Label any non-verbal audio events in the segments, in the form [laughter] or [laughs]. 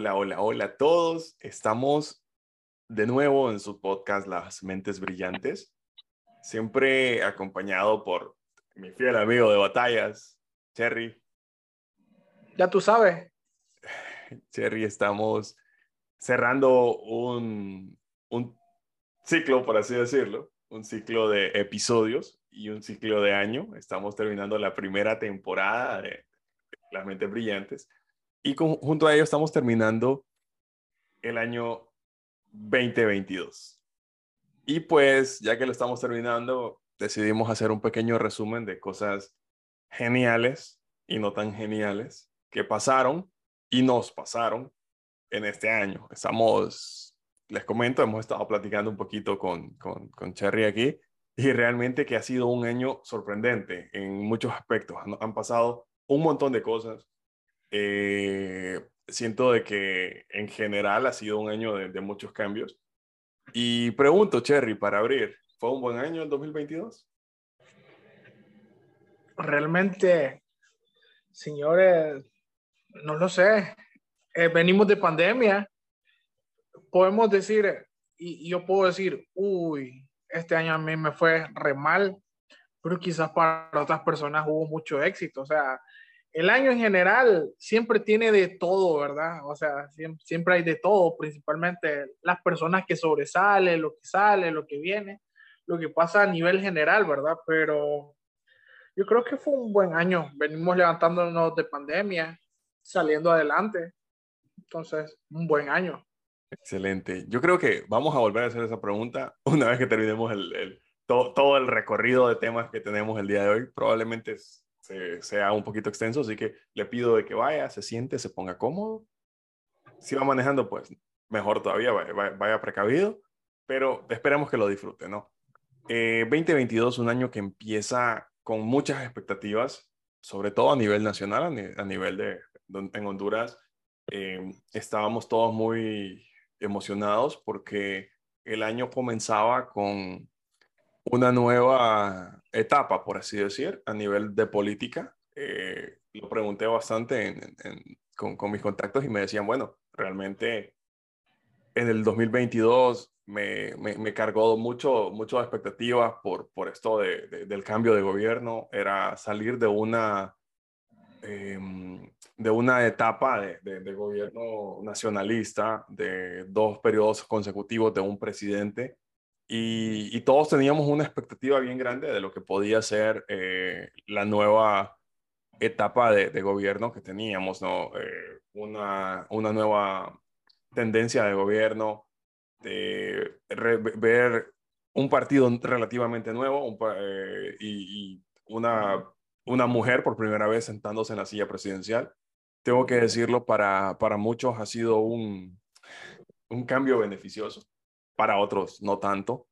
Hola, hola, hola a todos. Estamos de nuevo en su podcast Las Mentes Brillantes, siempre acompañado por mi fiel amigo de batallas, Cherry. Ya tú sabes. [sighs] Cherry, estamos cerrando un, un ciclo, por así decirlo, un ciclo de episodios y un ciclo de año. Estamos terminando la primera temporada de Las Mentes Brillantes y junto a ello estamos terminando el año 2022. Y pues, ya que lo estamos terminando, decidimos hacer un pequeño resumen de cosas geniales y no tan geniales que pasaron y nos pasaron en este año. Estamos, les comento, hemos estado platicando un poquito con, con, con Cherry aquí y realmente que ha sido un año sorprendente en muchos aspectos. Han, han pasado un montón de cosas eh, siento de que en general ha sido un año de, muchos cambios. Y pregunto, Cherry, para abrir, ¿fue un buen año el 2022? Realmente, señores, no lo sé. Eh, venimos de pandemia. Podemos decir, y, y yo puedo decir, uy, este año a mí me fue re mal, pero quizás para otras personas hubo mucho éxito. O sea, el año en general siempre tiene de todo, ¿verdad? O sea, siempre, hay de todo, principalmente las personas que sobresalen, lo que sale, lo que viene, lo que pasa a nivel general, ¿verdad? Pero yo creo que fue un buen año. Venimos levantándonos de pandemia, saliendo adelante. Entonces, un buen año. Excelente. Yo creo que vamos a volver a hacer esa pregunta una vez que terminemos el, todo, todo el recorrido de temas que tenemos el día de hoy. Probablemente es sea un poquito extenso, así que le pido de que vaya, se siente, se ponga cómodo. Si va manejando, pues mejor todavía, vaya, precavido, pero esperemos que lo disfrute, ¿no? 2022, eh, un año que empieza con muchas expectativas, sobre todo a nivel nacional, a, nivel de, en Honduras, eh, estábamos todos muy emocionados porque el año comenzaba con una nueva etapa, por así decir, a nivel de política. Eh, lo pregunté bastante con, con, mis contactos y me decían, bueno, realmente en el 2022 me, me, me cargó mucho, muchas expectativas por, por esto de, del cambio de gobierno. Era salir de una, em, de una etapa de, de, gobierno nacionalista, de dos periodos consecutivos de un presidente y, todos teníamos una expectativa bien grande de lo que podía ser eh, la nueva etapa de, gobierno que teníamos, ¿no? Eh, una, una nueva tendencia de gobierno, de ver un partido relativamente nuevo eh, y, una, una mujer por primera vez sentándose en la silla presidencial. Tengo que decirlo, para, para muchos ha sido un, un cambio beneficioso para otros no tanto.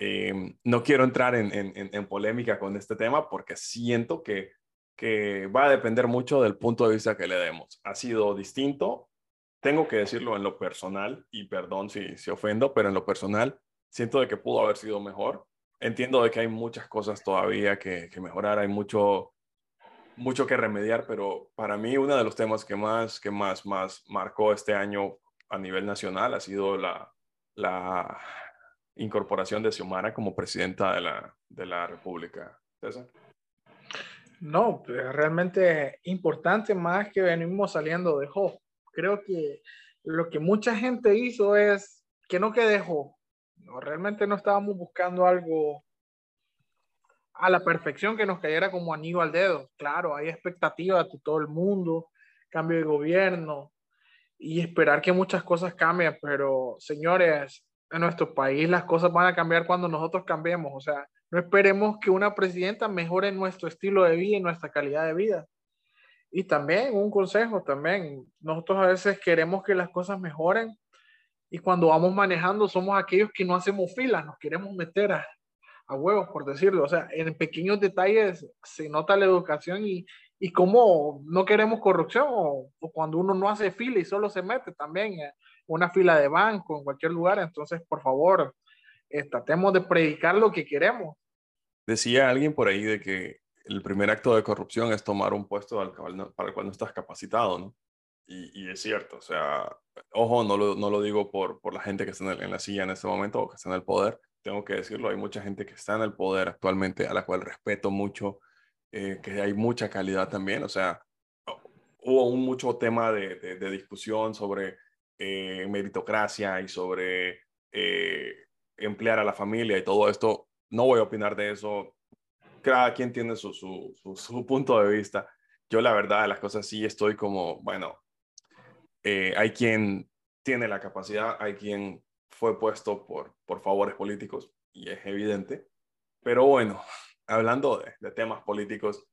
Eh, no quiero entrar en, en, polémica con este tema porque siento que, que va a depender mucho del punto de vista que le demos. Ha sido distinto, tengo que decirlo en lo personal, y perdón si, si ofendo, pero en lo personal siento de que pudo haber sido mejor. Entiendo de que hay muchas cosas todavía que, que mejorar, hay mucho, mucho que remediar, pero para mí uno de los temas que más, que más, más marcó este año a nivel nacional ha sido la, la, incorporación de Xiomara como presidenta de la, de la República. César. No, pues, realmente importante más que venimos saliendo de Jo. Creo que lo que mucha gente hizo es que no quede Jo. No, realmente no estábamos buscando algo a la perfección que nos cayera como anillo al dedo. Claro, hay expectativas de todo el mundo, cambio de gobierno y esperar que muchas cosas cambien, pero señores, en nuestro país las cosas van a cambiar cuando nosotros cambiemos. O sea, no esperemos que una presidenta mejore nuestro estilo de vida y nuestra calidad de vida. Y también un consejo, también, nosotros a veces queremos que las cosas mejoren y cuando vamos manejando somos aquellos que no hacemos filas, nos queremos meter a, a huevos, por decirlo. O sea, en pequeños detalles se nota la educación y, y cómo no queremos corrupción o, cuando uno no hace fila y solo se mete también. Eh, una fila de banco, en cualquier lugar. Entonces, por favor, eh, tratemos de predicar lo que queremos. Decía alguien por ahí de que el primer acto de corrupción es tomar un puesto para el cual no estás capacitado, ¿no? y, es cierto, o sea, ojo, no lo, no lo digo por, por la gente que está en, en, la silla en este momento o que está en el poder, tengo que decirlo, hay mucha gente que está en el poder actualmente a la cual respeto mucho, eh, que hay mucha calidad también, o sea, hubo un mucho tema de, de, discusión sobre eh, meritocracia y sobre eh, emplear a la familia y todo esto. No voy a opinar de eso. Cada quien tiene su, su, su, punto de vista. Yo la verdad de las cosas sí estoy como, bueno, hay quien tiene la capacidad, hay quien fue puesto por, por favores políticos y es evidente. Pero bueno, hablando de, de temas políticos,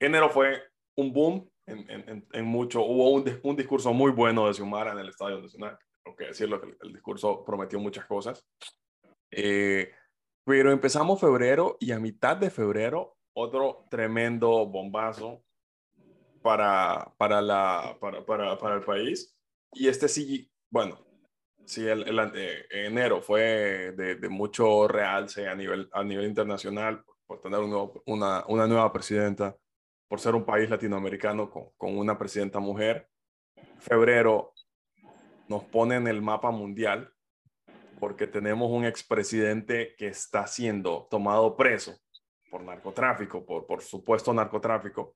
enero fue un boom en, en, mucho. Hubo un, un, discurso muy bueno de Xiomara en el Estadio Nacional. Tengo que decirlo, que el, discurso prometió muchas cosas. Eh, pero empezamos febrero y a mitad de febrero otro tremendo bombazo para, para, la, para, para, para el país. Y este sí, bueno, sí, el, el eh, enero fue de, de, mucho realce a nivel, a nivel internacional por tener un una, una nueva presidenta por ser un país latinoamericano con, con una presidenta mujer. Febrero nos pone en el mapa mundial porque tenemos un expresidente que está siendo tomado preso por narcotráfico, por, por supuesto narcotráfico,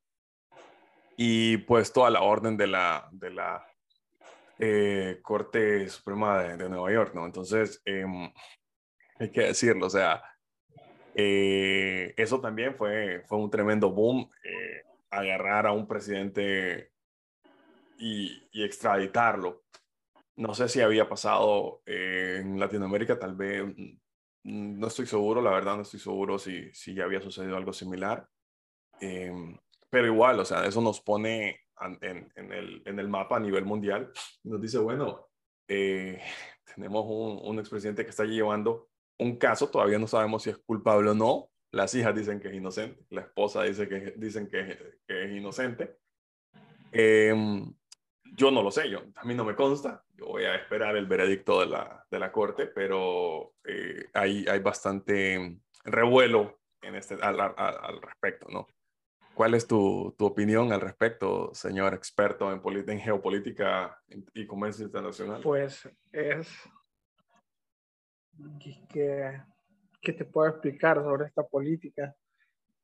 y puesto a la orden de la, de la eh, Corte Suprema de, Nueva York, ¿no? Entonces, em, hay que decirlo, o sea, eh, eso también fue, fue un tremendo boom, eh, agarrar a un presidente y, extraditarlo. No sé si había pasado en Latinoamérica, tal vez, mm, no estoy seguro, la verdad no estoy seguro si, si ya había sucedido algo similar. Em, pero igual, o sea, eso nos pone en, en, el, en el mapa a nivel mundial. Nos dice, bueno, eh, [laughs] tenemos un, un expresidente que está llevando un caso, todavía no sabemos si es culpable o no. Las hijas dicen que es inocente, la esposa dice que, dicen que, es inocente. Em, yo no lo sé, yo, a mí no me consta. Yo voy a esperar el veredicto de la, de la corte, pero eh, hay, hay bastante revuelo en este, al, al, respecto, ¿no? ¿Cuál es tu, tu, opinión al respecto, señor experto en, en geopolítica y comercio internacional? Pues es que, que te puedo explicar sobre esta política.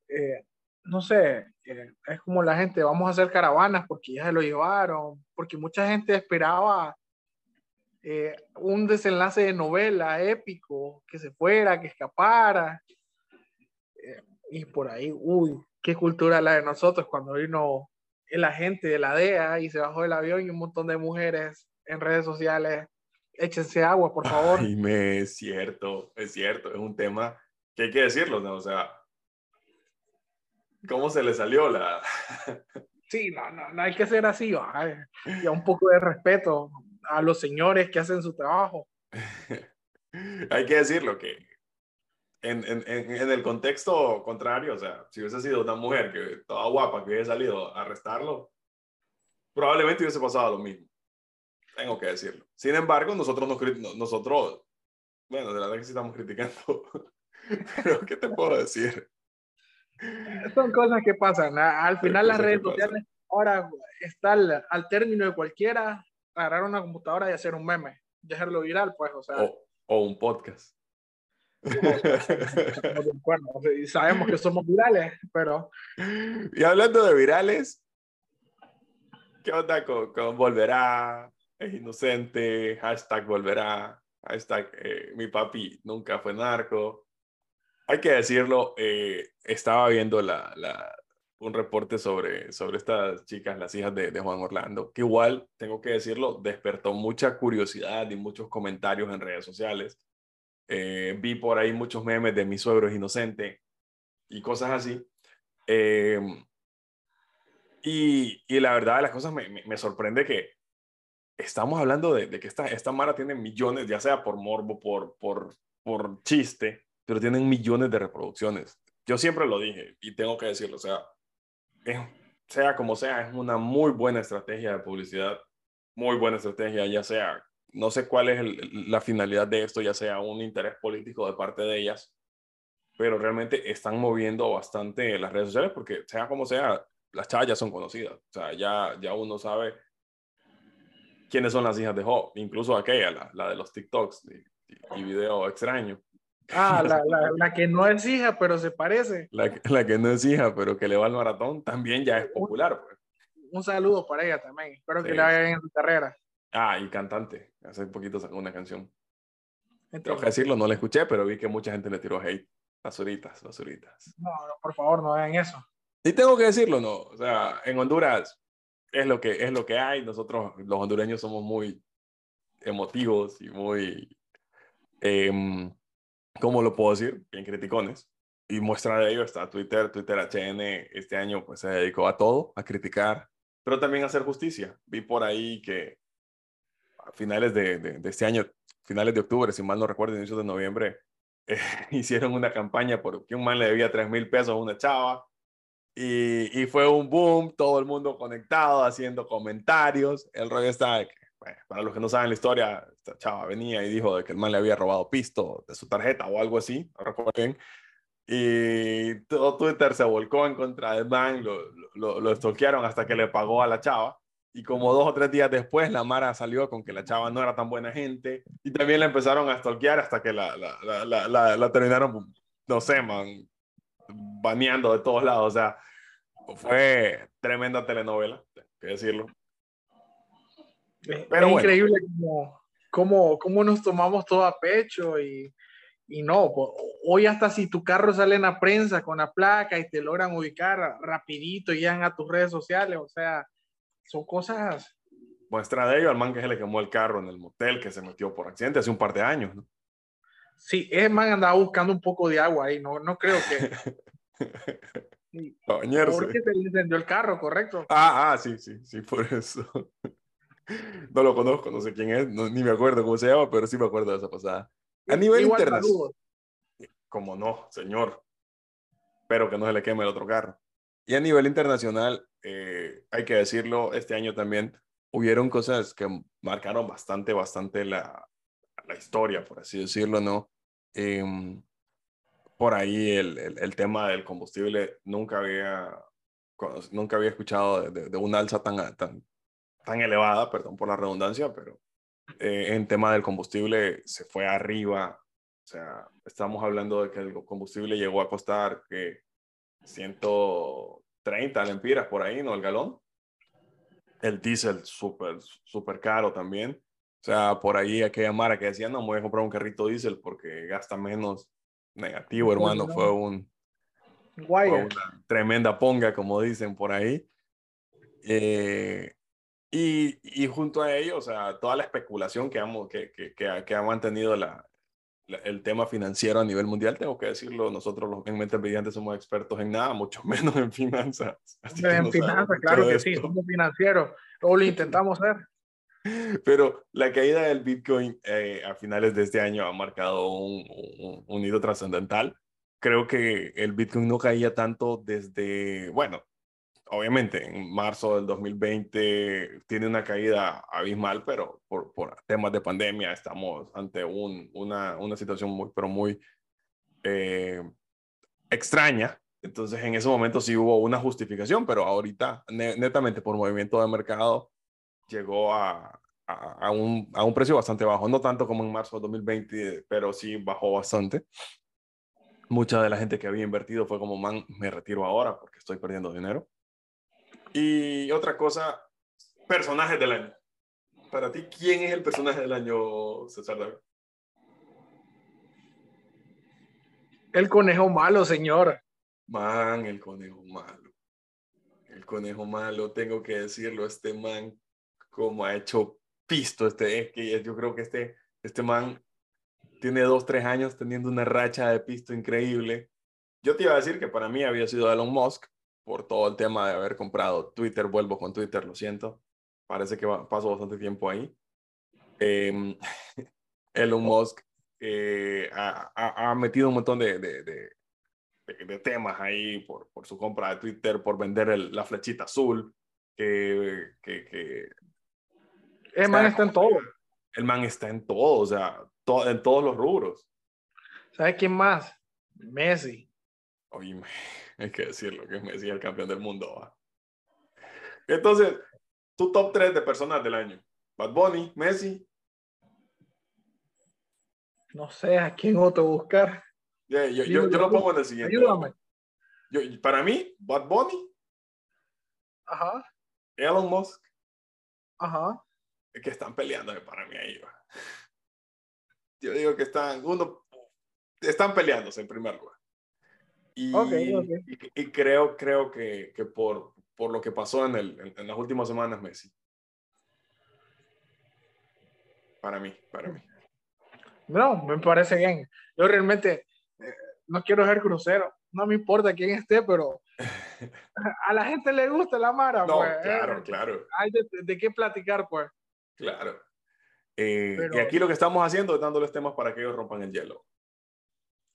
Eh, no sé, eh, es como la gente, vamos a hacer caravanas porque ya se lo llevaron, porque mucha gente esperaba eh, un desenlace de novela épico, que se fuera, que escapara. y por ahí, uy, qué cultura la de nosotros cuando vino el agente de la DEA y se bajó del avión y un montón de mujeres en redes sociales échense agua, por favor. Ay, me, es cierto, es cierto, es un tema que hay que decirlo, ¿no? O sea, ¿cómo se le salió la... [laughs] sí, no, no, no hay que ser así, y un poco de respeto a los señores que hacen su trabajo. [laughs] hay que decirlo que en, en, en, el contexto contrario, o sea, si hubiese sido una mujer que toda guapa que hubiese salido a arrestarlo, probablemente hubiese pasado lo mismo. Tengo que decirlo. Sin embargo, nosotros, nos, nosotros bueno, de verdad que sí estamos criticando. [laughs] Pero, ¿qué te puedo decir? Son cosas que pasan. Al final las redes sociales ahora está al, término de cualquiera agarrar una computadora y hacer un meme, dejarlo viral, pues, o sea. O, un podcast. [laughs] y sabemos que somos virales, pero... Y hablando de virales, ¿qué onda con, con Volverá? Es inocente, hashtag volverá, hashtag eh, mi papi nunca fue narco. Hay que decirlo, eh, estaba viendo la, la, un reporte sobre, sobre estas chicas, las hijas de, Juan Orlando, que igual, tengo que decirlo, despertó mucha curiosidad y muchos comentarios en redes sociales. Eh, vi por ahí muchos memes de mi suegro es inocente y cosas así. y, y, la verdad de las cosas me, me sorprende que estamos hablando de, que esta, esta Mara tiene millones, ya sea por morbo, por, por, por chiste, pero tienen millones de reproducciones. Yo siempre lo dije y tengo que decirlo, o sea, sea como sea, es una muy buena estrategia de publicidad, muy buena estrategia, ya sea, no sé cuál es la finalidad de esto, ya sea un interés político de parte de ellas, pero realmente están moviendo bastante las redes sociales porque sea como sea, las chavas ya son conocidas, o sea, ya, ya uno sabe quiénes son las hijas de Job, incluso aquella, la, la de los TikToks y, y video extraño. Ah, la, la, [laughs] la, que no es hija, pero se parece. La, la, que no es hija, pero que le va al maratón, también ya es popular. Pues. Un saludo para ella también. Espero sí. que le vaya en su carrera. Ah, y cantante. Hace poquito sacó una canción. Tengo que decirlo, no la escuché, pero vi que mucha gente le tiró hate. Basuritas, basuritas. No, no, por favor, no hagan eso. Y tengo que decirlo, no. O sea, en Honduras es lo que, es lo que hay. Nosotros, los hondureños, somos muy emotivos y muy. Eh, ¿cómo lo puedo decir? Bien criticones. Y muestra de ello está Twitter. Twitter HN este año pues se dedicó a todo, a criticar, pero también a hacer justicia. Vi por ahí que a finales de, de, este año, finales de octubre, si mal no recuerdo, inicios de noviembre, [laughs] hicieron una campaña porque un man le debía 3 mil pesos a una chava. Y, y, fue un boom, todo el mundo conectado, haciendo comentarios. El rollo está de que bueno, para los que no saben la historia, esta chava venía y dijo de que el man le había robado pisto de su tarjeta o algo así, no recuerdo bien. Y todo Twitter se volcó en contra del man, lo, lo, lo estoquearon hasta que le pagó a la chava. Y como dos o tres días después, la Mara salió con que la chava no era tan buena gente. Y también la empezaron a stalkear hasta que la, la, la, la, terminaron, no sé, man, baneando de todos lados. O sea, fue tremenda telenovela, que decirlo. Pero es increíble cómo, cómo, cómo, nos tomamos todo a pecho y, y no, pues, hoy hasta si tu carro sale en la prensa con la placa y te logran ubicar rapidito y llegan a tus redes sociales, o sea, son cosas... Muestra de ello al man que se le quemó el carro en el motel que se metió por accidente hace un par de años, ¿no? Sí, ese man andaba buscando un poco de agua ahí, no, no creo que... [laughs] Sí. Porque se le encendió el carro, correcto. Ah, ah, sí, sí, sí, por eso. [laughs] No lo conozco, no sé quién es, no, ni me acuerdo cómo se llama, pero sí me acuerdo de esa pasada. A nivel internacional. Como no, señor. Pero que no se le queme el otro carro. Y a nivel internacional, eh, hay que decirlo, este año también hubieron cosas que marcaron bastante, bastante la, la historia, por así decirlo, ¿no? Eh, por ahí el, el, el, tema del combustible nunca había, nunca había escuchado de, de, de alza tan, tan, tan elevada, perdón por la redundancia, pero eh, en tema del combustible se fue arriba. O sea, estamos hablando de que el combustible llegó a costar que 130 lempiras por ahí, ¿no? El galón. El diésel súper, súper caro también. O sea, por ahí aquella Mara que decía, no, me voy a comprar un carrito diésel porque gasta menos. Negativo, hermano. Fue un... Fue una tremenda ponga, como dicen por ahí. Eh, y, y, junto a ello, o sea, toda la especulación que, hemos, que, que, que, que ha mantenido la, la, el tema financiero a nivel mundial, tengo que decirlo, nosotros los en Mentes Brillantes somos expertos en nada, mucho [laughs] menos en finanzas. Así en no finanzas, claro que sí, somos financieros, o lo intentamos ser. [laughs] Pero la caída del Bitcoin eh, a finales de este año ha marcado un, un, un hito trascendental. Creo que el Bitcoin no caía tanto desde, bueno, obviamente en marzo del 2020 tiene una caída abismal, pero por, por temas de pandemia estamos ante un, una, una, situación muy, pero muy eh, extraña. Entonces en ese momento sí hubo una justificación, pero ahorita netamente por movimiento de mercado llegó a, a, a, un, a un precio bastante bajo, no tanto como en marzo del 2020, pero sí bajó bastante. Mucha de la gente que había invertido fue como, man, me retiro ahora porque estoy perdiendo dinero. Y otra cosa, personajes del año. Para ti, ¿quién es el personaje del año, César David? El conejo malo, señor. Man, el conejo malo. El conejo malo, tengo que decirlo, este man, como ha hecho pisto, este, es que yo creo que este, este man tiene dos, tres años teniendo una racha de pisto increíble. Yo te iba a decir que para mí había sido Elon Musk, por todo el tema de haber comprado Twitter, vuelvo con Twitter, lo siento. Parece que paso bastante tiempo ahí. Eh, [laughs] Elon Musk eh, ha, ha, metido un montón de, de, de, de temas ahí por, por, su compra de Twitter, por vender el, la flechita azul, que... que, que el man está en todo. El man está en todo, o sea, en todos los rubros. ¿Sabes quién más? Messi. Oye, [laughs] hay que decirlo, que Messi es el campeón del mundo. ¿va? Entonces, tu top 3 de personas del año. Bad Bunny, Messi. No sé a quién otro buscar. yo, yo, lo pongo en el siguiente. Ayúdame. Yo, para mí, Bad Bunny. Ajá. Elon Musk. Ajá. Que están peleando para mí ahí. Yo digo que están, uno, están peleándose en primer lugar. Y, y, creo, creo que, que, por, por lo que pasó en, el, en, las últimas semanas, Messi. Para mí, para mí. No, me parece bien. Yo realmente eh, no quiero ser crucero. No me importa quién esté, pero [laughs] a la gente le gusta la Mara. No, pues, claro, claro. Hay de, de, qué platicar, pues. Claro. Eh, y aquí lo que estamos haciendo es dándoles temas para que ellos rompan el hielo.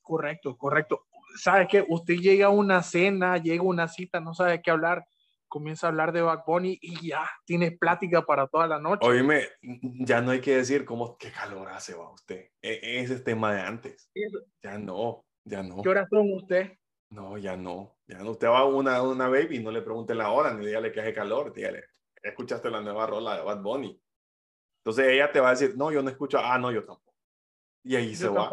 Correcto, correcto. ¿Sabe qué? Usted llega a una cena, llega a una cita, no sabe qué hablar, comienza a hablar de Bad Bunny y ya tiene plática para toda la noche. Oíme, ya no hay que decir cómo, qué calor hace va usted. E, ese es tema de antes. Ya no, ya no. ¿Qué hora son usted? No, ya no. Ya no. Usted va a una, una baby y no le pregunte la hora, ni dígale que hace calor, dígale, escuchaste la nueva rola de Bad Bunny. Entonces ella te va a decir, no, yo no escucho, ah, no, yo tampoco. Y ahí se va.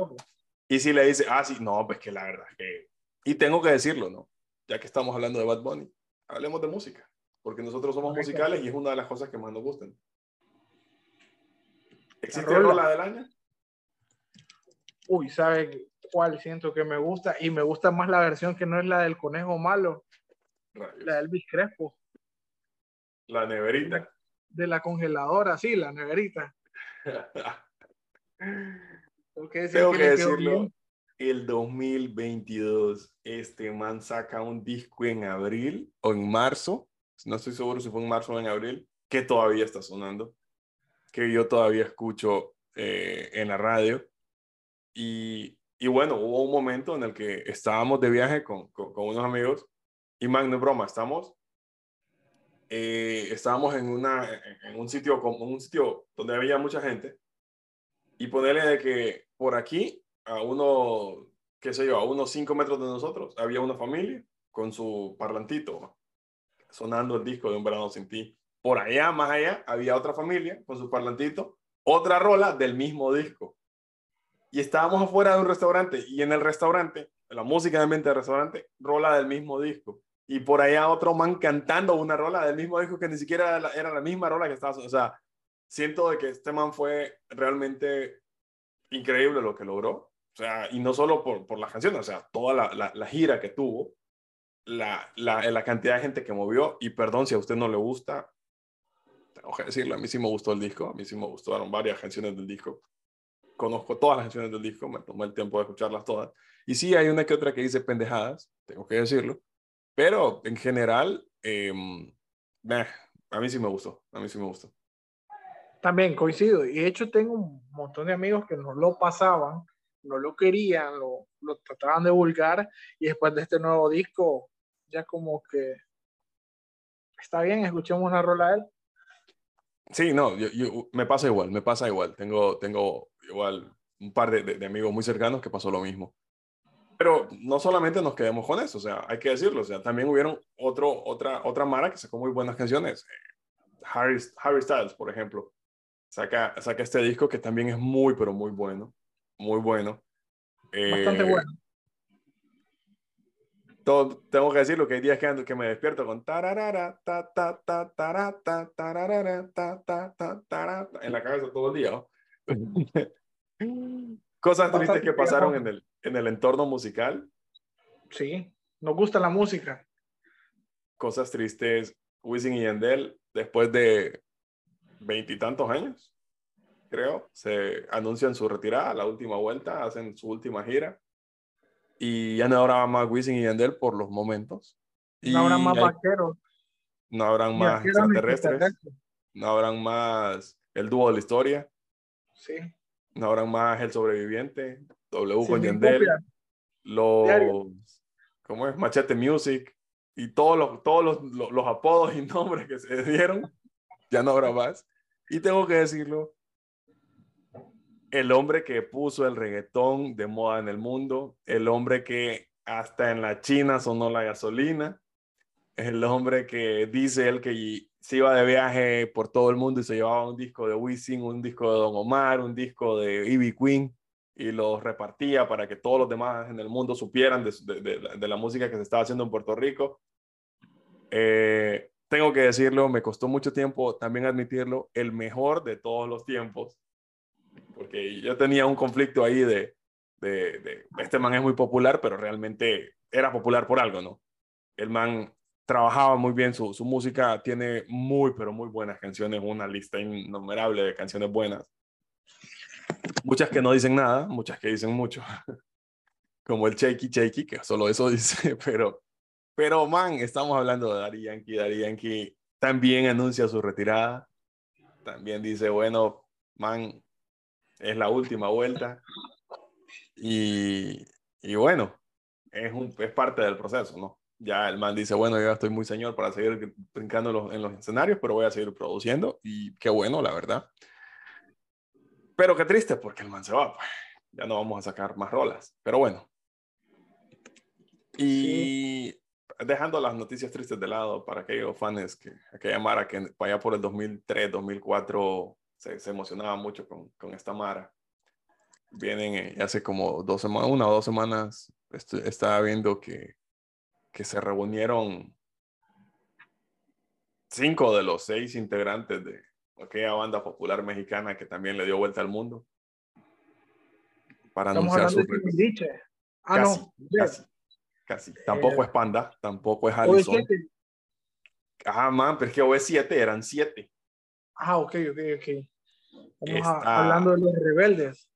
Y si le dice, ah, sí, no, pues que la verdad que... Y tengo que decirlo, ¿no? Ya que estamos hablando de Bad Bunny, hablemos de música, porque nosotros somos musicales y es una de las cosas que más nos gustan. ¿Existe la rola del año? Uy, ¿sabe cuál siento que me gusta? Y me gusta más la versión que no es la del conejo malo, la del Elvis Crespo. La neverita de la congeladora, sí, la neverita. [laughs] Tengo que decirlo, el 2022, este man saca un disco en abril o en marzo, no estoy seguro si fue en marzo o en abril, que todavía está sonando, que yo todavía escucho eh, en la radio. Y, y, bueno, hubo un momento en el que estábamos de viaje con, con, con unos amigos y man, no es broma, estamos eh, estábamos en, una, en un sitio como un sitio donde había mucha gente y ponerle de que por aquí a uno, qué sé yo, a unos cinco metros de nosotros había una familia con su parlantito sonando el disco de Un verano sin ti. Por allá, más allá, había otra familia con su parlantito, otra rola del mismo disco. Y estábamos afuera de un restaurante y en el restaurante, la música de ambiente del restaurante, rola del mismo disco y por allá otro man cantando una rola del mismo disco que ni siquiera era la, misma rola que estaba, o sea, siento de que este man fue realmente increíble lo que logró, o sea, y no solo por, por las canciones, o sea, toda la, la, gira que tuvo, la, la, la, cantidad de gente que movió, y perdón si a usted no le gusta, tengo que decirlo, a mí sí me gustó el disco, a mí sí me gustaron varias canciones del disco, conozco todas las canciones del disco, me tomé el tiempo de escucharlas todas, y sí hay una que otra que dice pendejadas, tengo que decirlo, pero en general, em, a mí sí me gustó, a mí sí me gustó. También coincido, y de hecho tengo un montón de amigos que no lo pasaban, no lo querían, lo, lo trataban de vulgar, y después de este nuevo disco, ya como que está bien, escuchemos una rola de él. Sí, no, yo, me pasa igual, me pasa igual. Tengo, tengo igual un par de, de, amigos muy cercanos que pasó lo mismo. Pero no solamente nos quedemos con eso, o sea, hay que decirlo, o sea, también hubieron otro, otra, otra Mara que sacó muy buenas canciones. Harry, Harry Styles, por ejemplo, saca, saca este disco que también es muy, pero muy bueno, muy bueno. Bastante bueno. Todo, tengo que decirlo que hay días que, que me despierto con tararara, ta, ta, ta, ta, ta, tararara, ta, ta, ta, ta, en la cabeza todo el día. [laughs] Cosas tristes que pasaron en el, en el entorno musical. Sí, nos gusta la música. Cosas tristes, Wisin y Yandel, después de veintitantos años, creo, se anuncian su retirada, la última vuelta, hacen su última gira. Y ya no habrá más Wisin y Yandel por los momentos. no habrá más vaqueros. No habrán más extraterrestres. No habrán más el dúo de la historia. Sí. No habrán más el sobreviviente. W con Yandel, los, ¿cómo es? Machete Music y todos los, todos los, los, apodos y [laughs] nombres que se dieron, ya no habrá más. Y tengo que decirlo, el hombre que puso el reggaetón de moda en el mundo, el hombre que hasta en la China sonó la gasolina, el hombre que dice él que se iba de viaje por todo el mundo y se llevaba un disco de Wisin, un disco de Don Omar, un disco de Ivy Queen y los repartía para que todos los demás en el mundo supieran de, la música que se estaba haciendo en Puerto Rico. Eh, tengo que decirlo, me costó mucho tiempo también admitirlo, el mejor de todos los tiempos, porque yo tenía un conflicto ahí de, de, este man es muy popular, pero realmente era popular por algo, ¿no? El man trabajaba muy bien su, su música, tiene muy, pero muy buenas canciones, una lista innumerable de canciones buenas. Muchas que no dicen nada, muchas que dicen mucho. [laughs] Como el Shaky Shaky, que solo eso [laughs] dice, pero, pero man, estamos hablando de Daddy Yankee. Daddy Yankee también anuncia su retirada. También dice, bueno, man, es la última vuelta. Y, y bueno, es, un, es parte del proceso, ¿no? Ya el man dice, bueno, yo estoy muy señor para seguir brincando en los escenarios, pero voy a seguir produciendo y qué bueno, la verdad. Pero qué triste porque el man se va, pues. Ya no vamos a sacar más rolas. Pero bueno. Y dejando las noticias tristes de lado para aquellos fans que aquella Mara que allá por el 2003, 2004 se, se emocionaba mucho con, con esta Mara. Vienen eh, hace como dos semanas, una o dos semanas, estaba viendo que, que se reunieron cinco de los seis integrantes de, aquella banda popular mexicana que también le dio vuelta al mundo. Para anunciar su Ah, casi, no. Casi, casi. Tampoco eh, es Panda, tampoco es Allison. Ah, man, pero es que OV7 eran siete. Ah, ok, ok, ok. Estamos hablando de los rebeldes.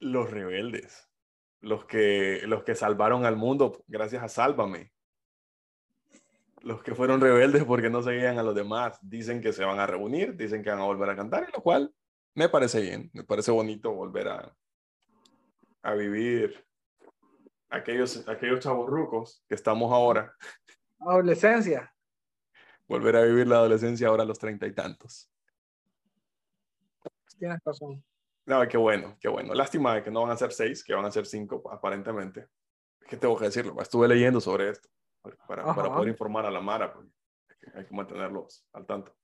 Los rebeldes. Los que, los que salvaron al mundo gracias a Sálvame los que fueron rebeldes porque no seguían a los demás dicen que se van a reunir, dicen que van a volver a cantar, y lo cual me parece bien, me parece bonito volver a, a vivir aquellos, aquellos chavos rucos que estamos ahora. Adolescencia. Volver a vivir la adolescencia ahora a los treinta y tantos. Tienes razón. No, qué bueno, qué bueno. Lástima de que no van a ser seis, que van a ser cinco aparentemente. ¿Qué tengo que decirlo? Estuve leyendo sobre esto para, para, poder informar a la Mara, porque hay que mantenerlos al tanto.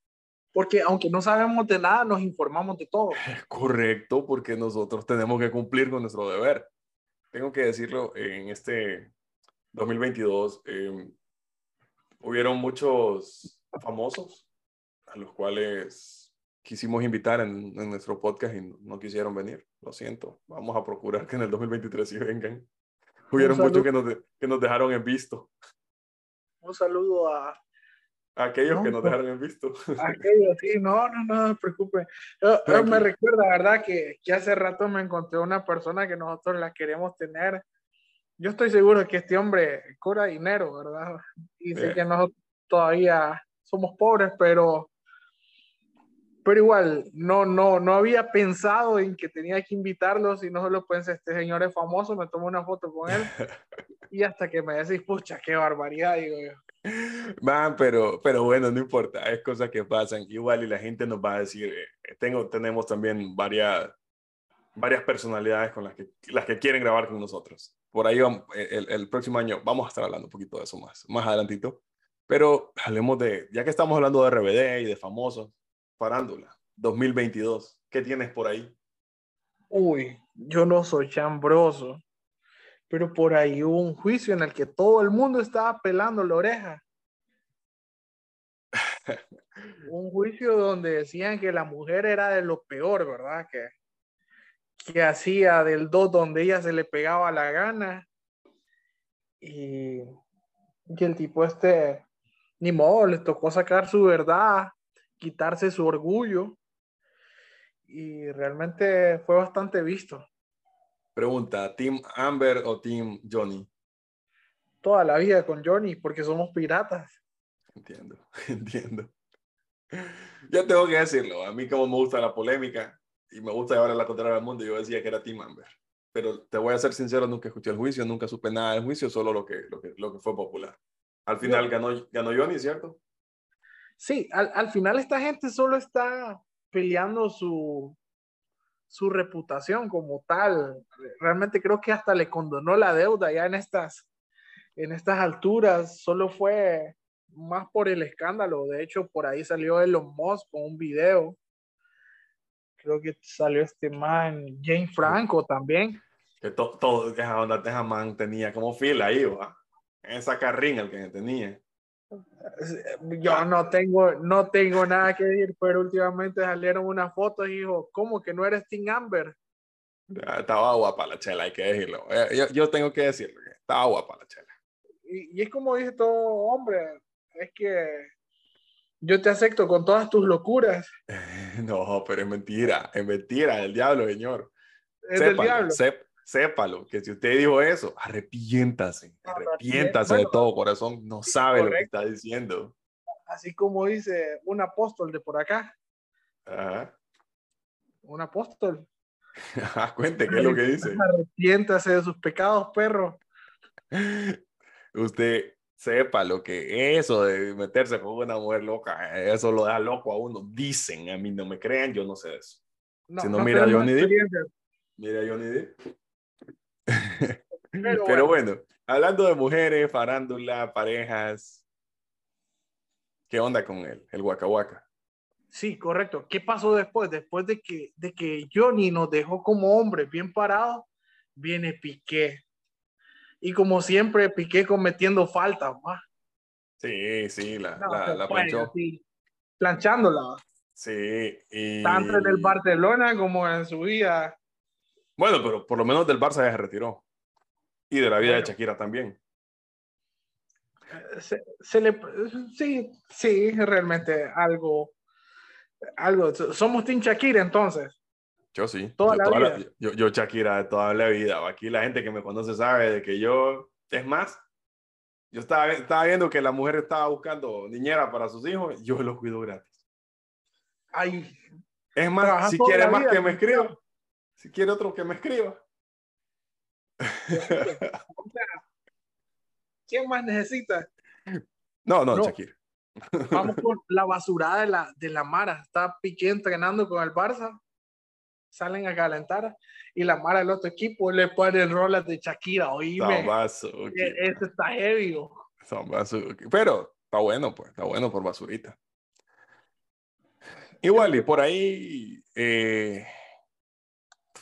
Porque aunque no sabemos de nada, nos informamos de todo. [laughs] Correcto, porque nosotros tenemos que cumplir con nuestro deber. Tengo que decirlo, en este 2022 eh, hubieron muchos famosos a los cuales quisimos invitar en, en, nuestro podcast y no quisieron venir. Lo siento. Vamos a procurar que en el 2023 sí vengan. Hubieron muchos que nos, que nos dejaron en visto un saludo a, aquellos que nos pues, dejaron en visto. aquellos, sí, no, no, no, no se preocupe. me recuerda, ¿verdad? Que, que hace rato me encontré una persona que nosotros la queremos tener. Yo estoy seguro que este hombre cobra dinero, ¿verdad? Y sé que nosotros todavía somos pobres, pero pero igual, no, no, no había pensado en que tenía que invitarlos y no solo pensé, este señor es famoso, me tomo una foto con él [laughs] y hasta que me decís, pucha, qué barbaridad, digo yo. Man, pero, pero bueno, no importa, es cosas que pasan igual y la gente nos va a decir, eh, tengo, tenemos también varias, varias personalidades con las que, las que quieren grabar con nosotros. Por ahí el, el próximo año vamos a estar hablando un poquito de eso más, más adelantito. Pero hablemos de, ya que estamos hablando de RBD y de famosos, Farándula 2022. ¿Qué tienes por ahí? Uy, yo no soy chambroso, pero por ahí hubo un juicio en el que todo el mundo estaba pelando la oreja. [laughs] un juicio donde decían que la mujer era de lo peor, ¿verdad? Que, que hacía del dos donde ella se le pegaba la gana. Y, y el tipo este, ni modo, le tocó sacar su verdad quitarse su orgullo y realmente fue bastante visto. Pregunta, ¿Team Amber o Team Johnny? Toda la vida con Johnny, porque somos piratas. Entiendo, [laughs] entiendo. Yo tengo que decirlo, a mí como me gusta la polémica y me gusta llevar la contraria al mundo, yo decía que era Team Amber. Pero te voy a ser sincero, nunca escuché el juicio, nunca supe nada del juicio, solo lo que, lo que, lo que fue popular. Al final ganó, ganó Johnny, ¿cierto? Sí, al, al, final esta gente solo está peleando su, su reputación como tal. Realmente creo que hasta le condonó la deuda ya en estas, en estas alturas solo fue más por el escándalo. De hecho, por ahí salió Elon Musk con un video. Creo que salió este man, Jane Franco también. Que todo, todo, que esa man tenía como fila ahí, ¿va? Esa carrina el que tenía. [laughs] Yo no tengo, no tengo nada que decir, pero últimamente salieron unas fotos y dijo, ¿cómo que no eres Tim Amber? Estaba guapa la chela, hay que decirlo. Eh, yo, yo tengo que decirlo, estaba guapa la chela. Y, y, es como dice todo hombre, es que yo te acepto con todas tus locuras. [laughs] No, pero es mentira, es mentira, el diablo, señor. Es del diablo. Sépalo, que si usted dijo eso, arrepiéntase, arrepiéntase de todo corazón, no sabe lo que está diciendo. Así como dice un apóstol de por acá. Ajá. Un apóstol. [laughs] Cuente, ¿qué es lo que dice? [laughs] Arrepiéntase de sus pecados, perro. Usted sepa lo que eso de meterse con una mujer loca, eso lo da loco a uno. Dicen, a mí no me crean, yo no sé eso. si no, mira a Johnny Depp. Mira Johnny Depp. Pero, bueno. hablando de mujeres, farándula, parejas, ¿qué onda con él, el Waka Sí, correcto. ¿Qué pasó después? Después de que, de que Johnny nos dejó como hombre bien parado, viene Piqué. Y como siempre, Piqué cometiendo falta, Sí, sí, la, la, planchó. planchándola. Sí, y... Tanto en el Barcelona como en su vida. Bueno, pero por lo menos del Barça ya se retiró. Y de la vida de Shakira también. Se, le, sí, sí, realmente algo algo. Somos Team Shakira entonces. Yo sí. Toda yo, la vida. yo, yo, Shakira de toda la vida. Aquí la gente que me conoce sabe de que yo, es más, yo estaba, estaba viendo que la mujer estaba buscando niñera para sus hijos, yo los cuido gratis. Ay. Es más, si quiere más que me escriba. Si quiere otro que me escriba. [laughs] ¿Quién más necesita? No, no, no. Shakira. Vamos por [laughs] la basurada de la, de la Mara. Está Piqué entrenando con el Barça. Salen a calentar y la Mara del otro equipo le pone rolas de Shakira. Oíme. E, Eso está heavy. Pero está bueno, pues. Está bueno por basurita. Igual, y por ahí eh,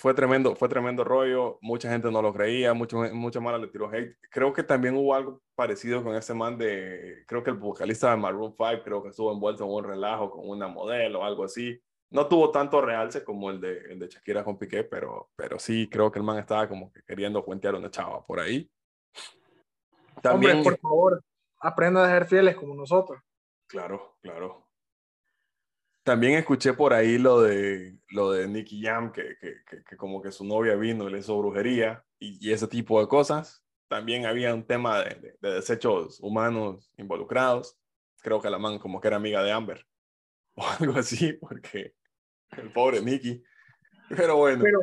fue tremendo, fue tremendo rollo, mucha gente no lo creía, mucho, mucha mala le tiró hate. Creo que también hubo algo parecido con ese man de, creo que el vocalista de Maroon 5, creo que estuvo envuelto en un relajo con una modelo o algo así. No tuvo tanto realce como el de, el de Shakira con Piqué, pero, pero sí creo que el man estaba como que queriendo cuentear una chava por ahí. También, Hombre, por favor, aprenda a ser fieles como nosotros. Claro, claro. También escuché por ahí lo de, lo de Nicky Jam, que, que, que, como que su novia vino y le hizo brujería y, y ese tipo de cosas. También había un tema de, de, desechos humanos involucrados. Creo que la man como que era amiga de Amber [laughs] o algo así, porque el pobre Nicky. Pero bueno. Pero,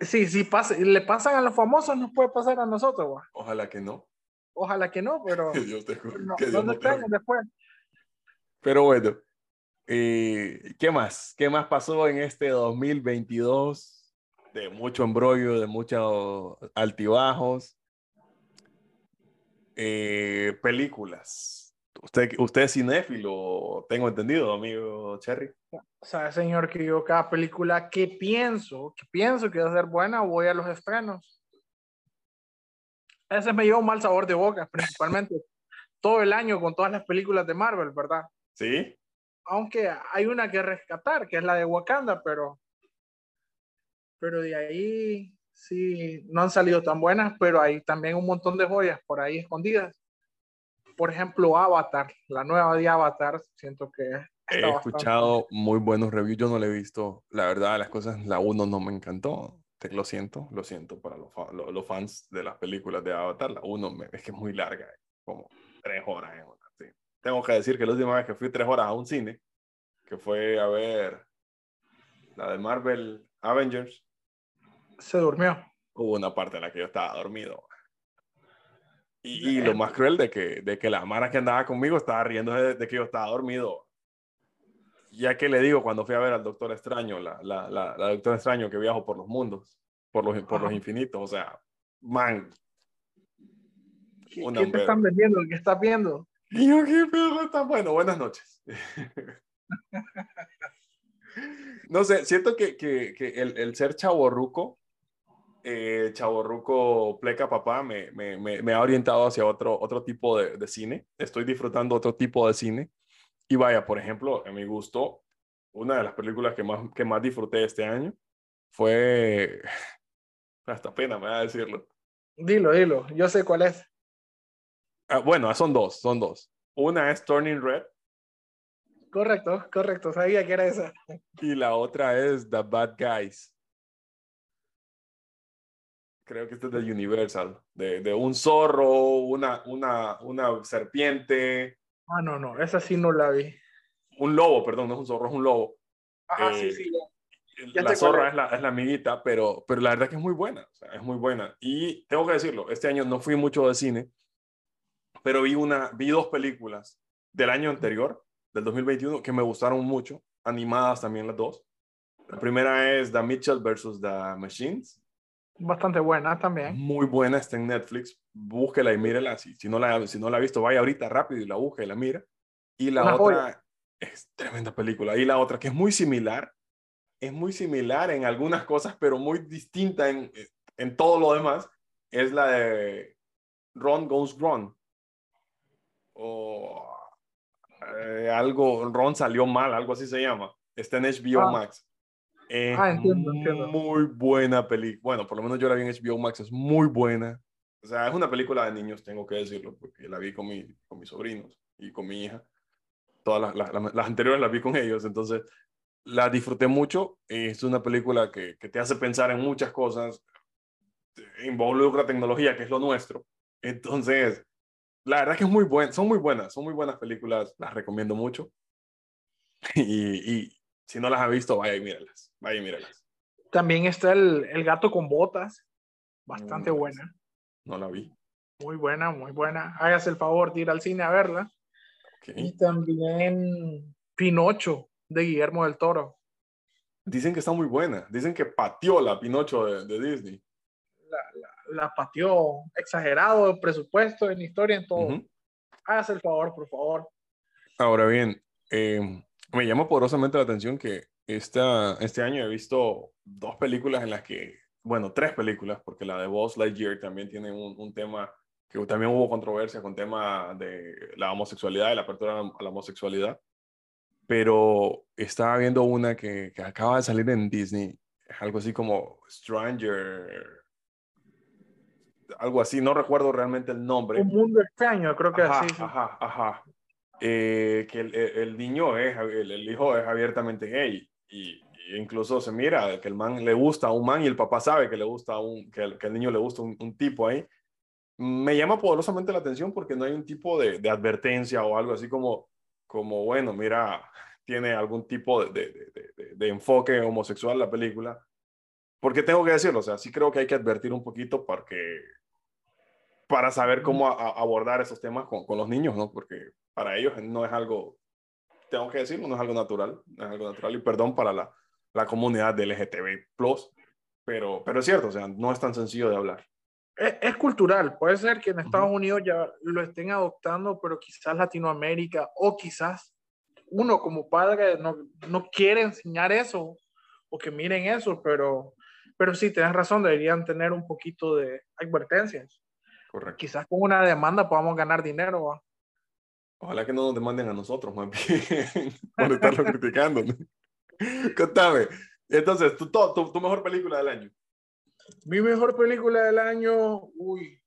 sí, sí, pasa, le pasan a los famosos, nos puede pasar a nosotros. Ojalá que no. Ojalá que no, pero... [laughs] Dios te juro, no, que Dios no después. Pero bueno, eh, ¿Qué más? ¿Qué más pasó en este 2022? De mucho embrollo, de muchos altibajos. Eh, películas. Usted, usted es cinéfilo, tengo entendido, amigo Cherry. Sabe, señor, que yo cada película que pienso, que pienso que va a ser buena, voy a los estrenos. Ese me lleva un mal sabor de boca, [laughs] principalmente todo el año con todas las películas de Marvel, ¿verdad? Sí aunque hay una que rescatar, que es la de Wakanda, pero, pero de ahí sí no han salido tan buenas, pero hay también un montón de joyas por ahí escondidas. Por ejemplo, Avatar, la nueva de Avatar, siento que... He escuchado muy buenos reviews, yo no la he visto. La verdad, las cosas, la 1 no me encantó. Te, lo siento, lo siento para los, los, fans de las películas de Avatar. La 1 es que es muy larga, como tres horas tengo que decir que la última vez que fui tres horas a un cine, que fue a ver la de Marvel Avengers, se durmió. Hubo una parte en la que yo estaba dormido. Y, lo más cruel de que, de que la mara que andaba conmigo estaba riendo de, que yo estaba dormido. Ya que le digo cuando fui a ver al Doctor Extraño, la, la, la, Doctor Extraño que viajo por los mundos, por los, por los infinitos, o sea, man, ¿Qué, ¿qué te están vendiendo? ¿Qué estás viendo? Y qué está bueno. Buenas noches. no sé, siento que, que, que el, el, ser chaborruco, eh, chaborruco pleca papá, me, me, me, ha orientado hacia otro, otro tipo de, de, cine. Estoy disfrutando otro tipo de cine. Y vaya, por ejemplo, a mi gusto, una de las películas que más, que más disfruté este año fue... [laughs] Hasta pena me va a decirlo. Dilo, dilo. Yo sé cuál es. Ah, bueno, son dos, son dos. Una es Turning Red. Correcto, correcto, sabía que era esa. Y la otra es The Bad Guys. Creo que este es de Universal, de, de un zorro, una, una, una serpiente. Ah, no, no, esa sí no la vi. Un lobo, perdón, no es un zorro, es un lobo. Ah, sí, sí. la zorra es la, es la, amiguita, pero, pero la verdad que es muy buena, o sea, es muy buena. Y tengo que decirlo, este año no fui mucho de cine, pero vi, una, vi dos películas del año anterior, del 2021, que me gustaron mucho, animadas también las dos. La primera es The Mitchell versus The Machines. Bastante buena también. Muy buena, está en Netflix. Búsquela y mírela. Si, si, no, la, si no la ha visto, vaya ahorita rápido y la busque y la mira. Y la otra es tremenda película. Y la otra, que es muy similar, es muy similar en algunas cosas, pero muy distinta en, en todo lo demás, es la de Ron Goes Wrong o eh, algo, Ron salió mal, algo así se llama. Está en HBO ah. Max. Es ah, entiendo, entiendo. Muy buena película. Bueno, por lo menos yo la vi en HBO Max, es muy buena. O sea, es una película de niños, tengo que decirlo, porque la vi con, mi, con mis sobrinos y con mi hija. Todas las, las, las anteriores las vi con ellos, entonces la disfruté mucho. Es una película que, que te hace pensar en muchas cosas, involucra tecnología, que es lo nuestro. Entonces, la verdad que es muy buena, son muy buenas, son muy buenas películas, las recomiendo mucho. [laughs] Y, y si no las ha visto, vaya y míralas, vaya y míralas. También está el, el gato con botas, bastante buena. No la vi. Muy buena, muy buena. Hágase el favor de ir al cine a verla. Y también Pinocho, de Guillermo del Toro. Dicen que está muy buena. Dicen que pateó la Pinocho de, de Disney. La, pateó exagerado el presupuesto, en historia, en todo. Hágase el favor, por favor. Ahora bien, eh, me llama poderosamente la atención que esta, este año he visto dos películas en las que, bueno, tres películas, porque la de Buzz Lightyear también tiene un, un tema que también hubo controversia con tema de la homosexualidad y la apertura a la homosexualidad. Pero estaba viendo una que, que acaba de salir en Disney, algo así como Stranger algo así, no recuerdo realmente el nombre. Un mundo extraño, creo que ajá, así. Ajá, ajá. Eh, que el, el, niño es, el, hijo es abiertamente gay y, incluso se mira que el man le gusta a un man y el papá sabe que le gusta a un, que el, que el niño le gusta un, un, tipo ahí. Me llama poderosamente la atención porque no hay un tipo de, de advertencia o algo así como, como, bueno, mira, tiene algún tipo de, de, de enfoque homosexual la película. Porque tengo que decirlo, o sea, sí creo que hay que advertir un poquito porque para saber cómo abordar esos temas con, con, los niños, ¿no? Porque para ellos no es algo, tengo que decirlo, no es algo natural, no es algo natural. Y perdón para la, la comunidad del LGTB+, pero, pero es cierto, o sea, no es tan sencillo de hablar. Es, es cultural, puede ser que en Estados uh -huh. Unidos ya lo estén adoptando, pero quizás Latinoamérica o quizás uno como padre no, no quiere enseñar eso o que miren eso, pero, pero sí, tienes razón, deberían tener un poquito de advertencias. Correcto. Quizás con una demanda podamos ganar dinero. ¿va? Ojalá que no nos demanden a nosotros, más bien, [laughs] por estarlo criticando. [laughs] Contame. Entonces, ¿tu, tu, tu mejor película del año. Mi mejor película del año, uy.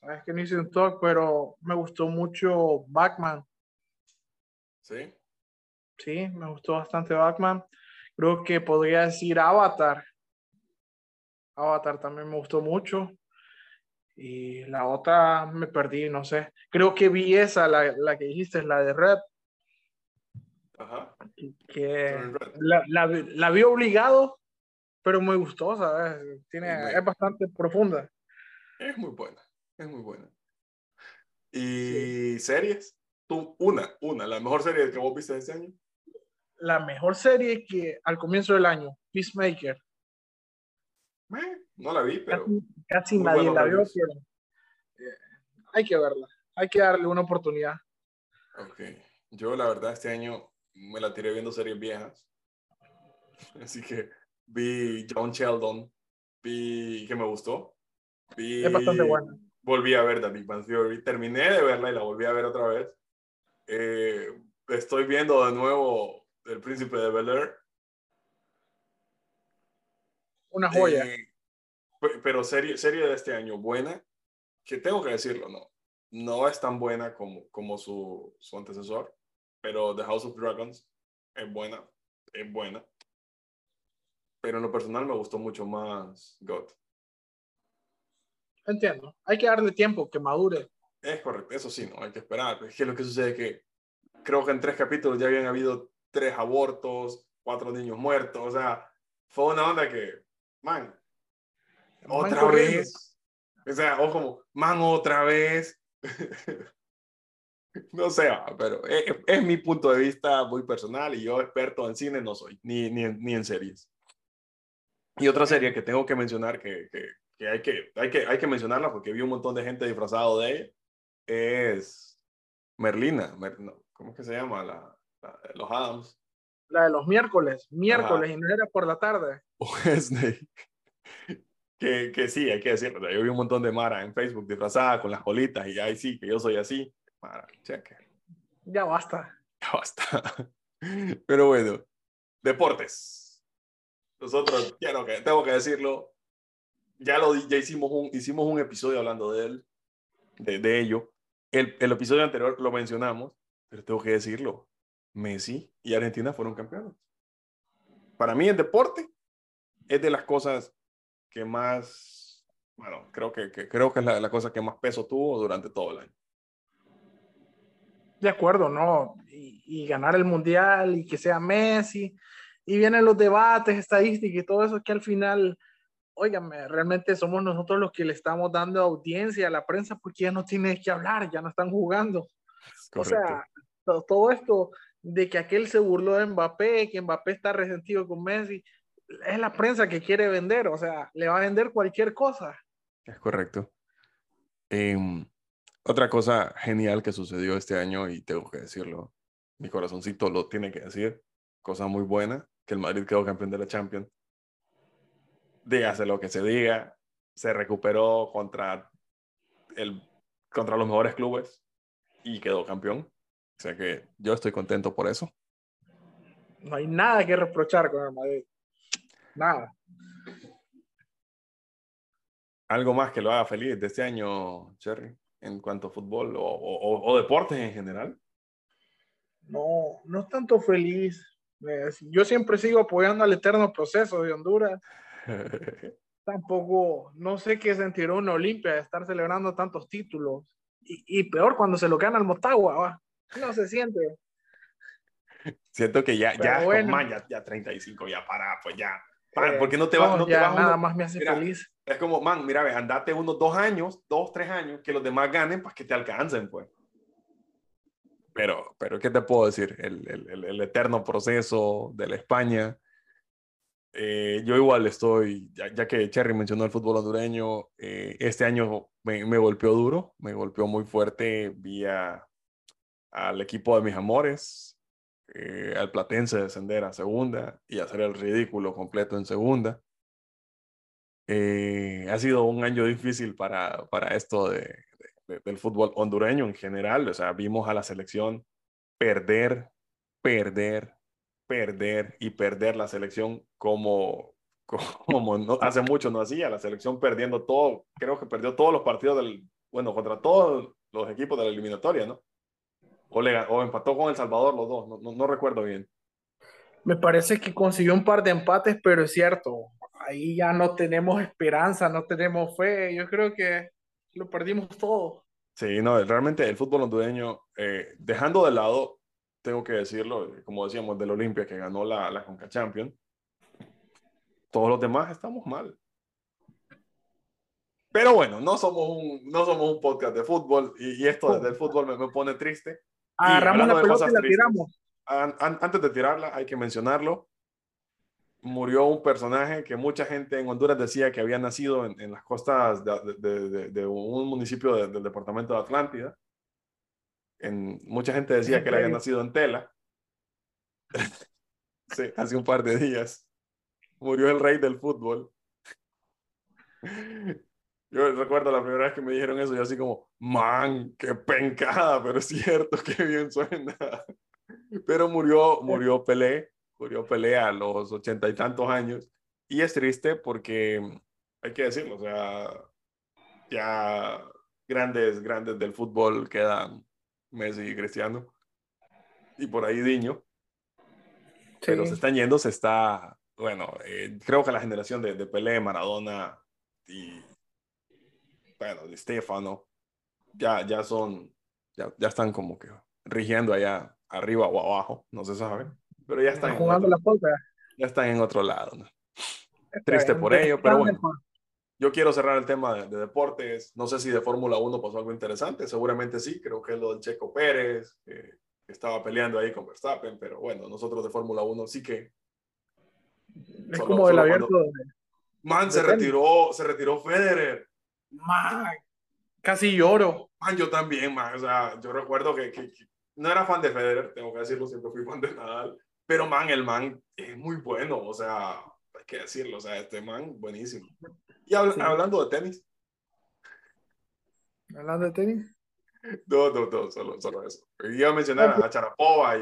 Sabes que no hice un talk, pero me gustó mucho Batman. ¿Sí? Sí, me gustó bastante Batman. Creo que podría decir Avatar. Avatar también me gustó mucho. Y la otra me perdí, no sé. Creo que vi esa, la, la que dijiste, la de Red. Ajá. Que la, la, la, vi obligado, pero me gustó, ¿sabes? Tiene, es, es bastante profunda. Es muy buena, es muy buena. ¿Y sí. series? Tú, una, una, la mejor serie que vos viste este año. La mejor serie que al comienzo del año, Peacemaker. Eh, no la vi, pero. Casi, casi nadie la vio, pero eh, hay que verla, hay que darle una oportunidad. Ok, yo la verdad este año me la tiré viendo series viejas, [laughs] así que vi John Sheldon, vi que me gustó, vi, es bastante buena. Volví a ver The Big Bang Theory, terminé de verla y la volví a ver otra vez. Eh, estoy viendo de nuevo El Príncipe de Bel Air. Una joya. Eh, pero serie, serie de este año buena, que tengo que decirlo, no. No es tan buena como, como su, su antecesor, pero The House of Dragons es buena, es buena. Pero en lo personal me gustó mucho más God. Entiendo. Hay que darle tiempo, que madure. Es correcto, eso sí, no hay que esperar. Es que lo que sucede es que creo que en tres capítulos ya habían habido tres abortos, cuatro niños muertos, o sea, fue una onda que, man, otra vez. O sea, o como, man, otra vez. [laughs] no sé, pero es, mi punto de vista muy personal y yo experto en cine no soy, ni, ni, ni en series. Y otra serie que tengo que mencionar, que, que, que, hay que hay que hay que mencionarla porque vi un montón de gente disfrazado de ella, es Merlina. ¿Cómo es que se llama? La, los Adams. La de los miércoles, miércoles y no era por la tarde. [laughs] Wednesday. Que, que sí, hay que decirlo. Yo vi un montón de Mara en Facebook disfrazada con las colitas y ahí sí, que yo soy así. Mara, cheque. Ya basta. Ya basta. [laughs] Pero bueno, deportes. Nosotros, quiero que, tengo que decirlo, ya, lo, ya hicimos, un, hicimos un episodio hablando de él, de, de ello. El, el episodio anterior lo mencionamos, pero tengo que decirlo. Messi y Argentina fueron campeones. Para mí el deporte es de las cosas que más, bueno, creo que, creo que es la, cosa que más peso tuvo durante todo el año. De acuerdo, ¿no? Y, ganar el mundial y que sea Messi. Y vienen los debates, estadísticas y todo eso que al final, óigame, realmente somos nosotros los que le estamos dando audiencia a la prensa porque ya no tiene que hablar, ya no están jugando. O sea, todo, todo esto de que aquel se burló de Mbappé, que Mbappé está resentido con Messi, es la prensa que quiere vender, o sea, le va a vender cualquier cosa. Es correcto. Em, otra cosa genial que sucedió este año, y tengo que decirlo, mi corazoncito lo tiene que decir, cosa muy buena, que el Madrid quedó campeón de la Champions. Dígase lo que se diga, se recuperó contra, el, contra los mejores clubes y quedó campeón. O sea que yo estoy contento por eso. No hay nada que reprochar con el Madrid nada. ¿Algo más que lo haga feliz de este año, Cherry, en cuanto a fútbol o, o, deportes en general? No, no es tanto feliz. Yo siempre sigo apoyando al eterno proceso de Honduras. [laughs] Tampoco, no sé qué sentirá una Olimpia de estar celebrando tantos títulos. Y, peor cuando se lo gana al Motagua, no se siente. Siento que ya, ya, ya, ya 35, ya para, pues ya, Man, ¿por qué no te vas? No, te vas nada más me hace feliz. Es como, man, mira, ve, andate unos dos años, dos, tres años, que los demás ganen para que te alcancen, pues. Pero, pero ¿qué te puedo decir? El, el, el eterno proceso de la España. Eh, yo igual estoy, ya, ya, que Cherry mencionó el fútbol hondureño, eh, este año me, me, golpeó duro, me golpeó muy fuerte vía al equipo de mis amores, eh, al Platense descender a segunda y hacer el ridículo completo en segunda. Eh, ha sido un año difícil para, para esto de, del fútbol hondureño en general. O sea, vimos a la selección perder, perder, perder y perder la selección como, [laughs] como no, hace mucho no hacía. La selección perdiendo todo, creo que perdió todos los partidos del, bueno, contra todos los equipos de la eliminatoria, ¿no? O, empató con El Salvador los dos, no, no, recuerdo bien. Me parece que consiguió un par de empates, pero es cierto, ahí ya no tenemos esperanza, no tenemos fe. Yo creo que lo perdimos todo. Sí, no, realmente el fútbol hondureño, eh, dejando de lado, tengo que decirlo, como decíamos, del Olimpia que ganó la, la Conca Champion, todos los demás estamos mal. Pero bueno, no somos un, no somos un podcast de fútbol y, esto del fútbol me, me pone triste. Agarramos la pelota y la tiramos. antes de tirarla, hay que mencionarlo. murió un personaje que mucha gente en Honduras decía que había nacido en, las costas de, un municipio del departamento de Atlántida. En, mucha gente decía que él había nacido en Tela. [laughs] sí, hace un par de días. Murió el rey del fútbol. Yo recuerdo la primera vez que me dijeron eso, yo así como, man, qué pencada, pero es cierto, [laughs] qué bien suena. Pero murió, murió Pelé, murió Pelé a los ochenta y tantos años. Y es triste porque, hay que decirlo, o sea, ya grandes, grandes del fútbol quedan Messi y Cristiano. Y por ahí Diño. Pero se están yendo, se está, bueno, eh, creo que la generación de, de Pelé, Maradona y, bueno, de Stefano, ya, ya son, ya, ya están como que rigiendo allá arriba o abajo, no se sabe, pero ya están, jugando la ya están en otro lado. ¿no? Triste por ello, pero bueno. Yo quiero cerrar el tema de, deportes. No sé si de Fórmula 1 pasó algo interesante. Seguramente sí. Creo que es lo del Checo Pérez, que estaba peleando ahí con Verstappen. Pero bueno, nosotros de Fórmula 1 sí que. Es como el abierto. Man, se retiró, se retiró Federer. Man, casi lloro. Man, yo también, man. O sea, yo recuerdo que, que, no era fan de Federer, tengo que decirlo, siempre fui fan de Nadal. Pero, man, el man es muy bueno. O sea, hay que decirlo. O sea, este man, buenísimo. Y hablando de tenis. ¿Hablando de tenis? No, no, no, solo, solo eso. Iba a mencionar a Charapova,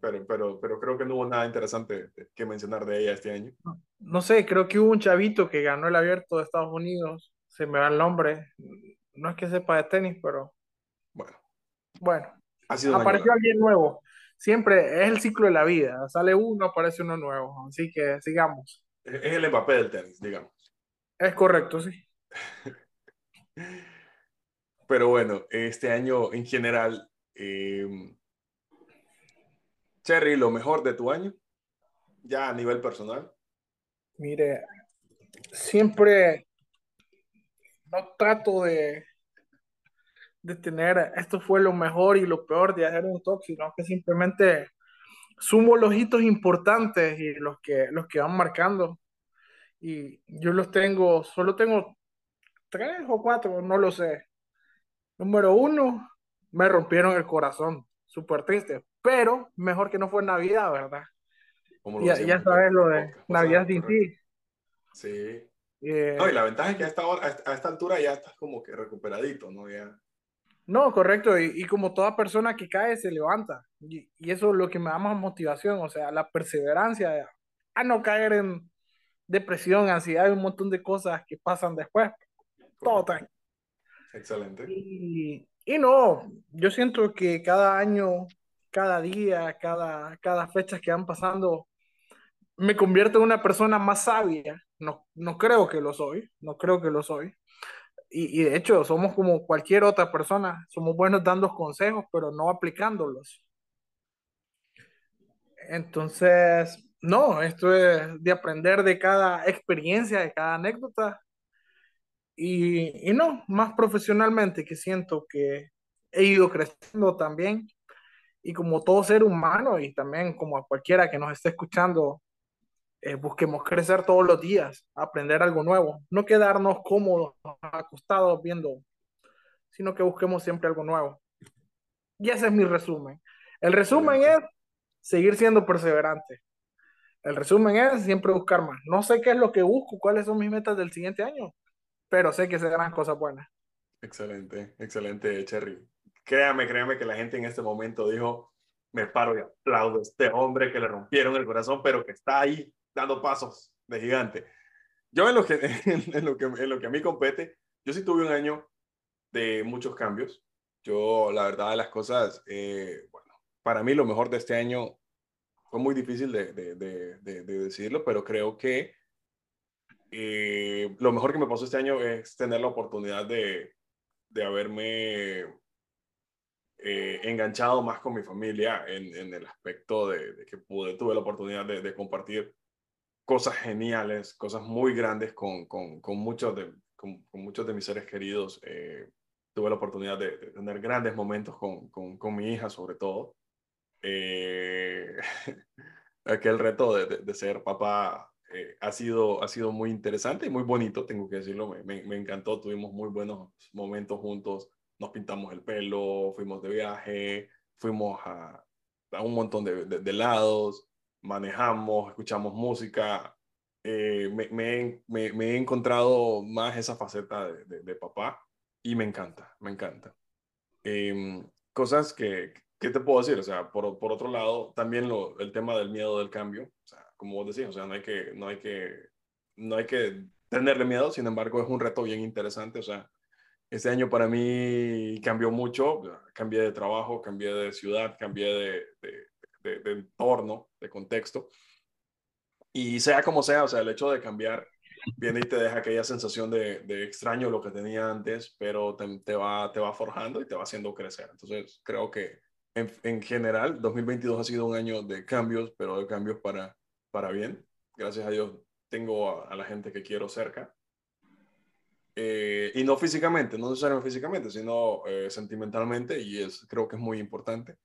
pero, pero, pero creo que no hubo nada interesante que mencionar de ella este año. No, sé, creo que hubo un chavito que ganó el abierto de Estados Unidos. Se me va el nombre. No es que sepa de tenis, pero. Bueno. Bueno. apareció alguien nuevo. Siempre es el ciclo de la vida. Sale uno, aparece uno nuevo. Así que sigamos. Es el Mbappé del tenis, digamos. Es correcto, sí. [laughs] Pero bueno, este año en general, eh, Cherry, lo mejor de tu año, ya a nivel personal. Mire, siempre no trato de, de tener esto fue lo mejor y lo peor de hacer un talk, sino que simplemente sumo los hitos importantes y los que, los que van marcando y yo los tengo, solo tengo tres o cuatro, no lo sé. Número uno, me rompieron el corazón, súper triste, pero mejor que no fue Navidad, ¿verdad? Ya, ya, sabes lo de Navidad sin ti. Sí. Eh, no, y la ventaja es que a esta, a esta altura ya estás como que recuperadito, ¿no? Ya. No, correcto, y, y, como toda persona que cae se levanta, y, y, eso es lo que me da más motivación, o sea, la perseverancia a no caer en, depresión, ansiedad y un montón de cosas que pasan después. Todo tan. Excelente. Y, y, no, yo siento que cada año, cada día, cada, cada fecha que van pasando, me convierto en una persona más sabia. No, no creo que lo soy, no creo que lo soy. Y, y de hecho, somos como cualquier otra persona, somos buenos dando consejos, pero no aplicándolos. Entonces, no, esto es de aprender de cada experiencia, de cada anécdota. Y, y, no, más profesionalmente, que siento que he ido creciendo también. Y como todo ser humano y también como a cualquiera que nos esté escuchando, eh, busquemos crecer todos los días, aprender algo nuevo, no quedarnos cómodos, acostados viendo, sino que busquemos siempre algo nuevo. Y ese es mi resumen. El resumen es seguir siendo perseverante. El resumen es siempre buscar más. No sé qué es lo que busco, cuáles son mis metas del siguiente año, pero sé que serán cosas buenas. Excelente, excelente, Cherry. Créame, créame que la gente en este momento dijo, me paro y aplaudo a este hombre que le rompieron el corazón, pero que está ahí dando pasos de gigante. Yo en lo que, [laughs] en, lo que, en lo que a mí compete, yo sí tuve un año de muchos cambios. Yo, la verdad de las cosas, eh, bueno, para mí lo mejor de este año fue muy difícil de, de, de, decirlo, pero creo que eh, lo mejor que me pasó este año es tener la oportunidad de, haberme eh, enganchado más con mi familia en, en el aspecto de, que pude, tuve la oportunidad de, compartir cosas geniales, cosas muy grandes con, con, con muchos, de, con, muchos de mis seres queridos. Eh, tuve la oportunidad de, tener grandes momentos con, con, mi hija sobre todo. Eh, [laughs] aquel reto de, de, ser papá eh, ha, sido, ha sido muy interesante y muy bonito, tengo que decirlo, me, me, encantó, tuvimos muy buenos momentos juntos, nos pintamos el pelo, fuimos de viaje, fuimos a, a un montón de, de, lados, manejamos, escuchamos música, eh, me, he encontrado más esa faceta de, papá y me encanta, me encanta. Em, cosas que, ¿qué te puedo decir? O sea, por, por otro lado, también lo, el tema del miedo del cambio, o sea, como vos decís, o sea, no hay que, no hay que, no hay que tenerle miedo, sin embargo, es un reto bien interesante, o sea, este año para mí cambió mucho, cambié de trabajo, cambié de ciudad, cambié de, de, entorno, de contexto, y sea como sea, o sea, el hecho de cambiar viene y te deja aquella sensación de, de extraño lo que tenía antes, pero te, va, te va forjando y te va haciendo crecer. Entonces, creo que en, en, general, 2022 ha sido un año de cambios, pero de cambios para, para bien. Gracias a Dios tengo a, la gente que quiero cerca. Eh, y no físicamente, no necesariamente físicamente, sino eh, sentimentalmente, y es, creo que es muy importante.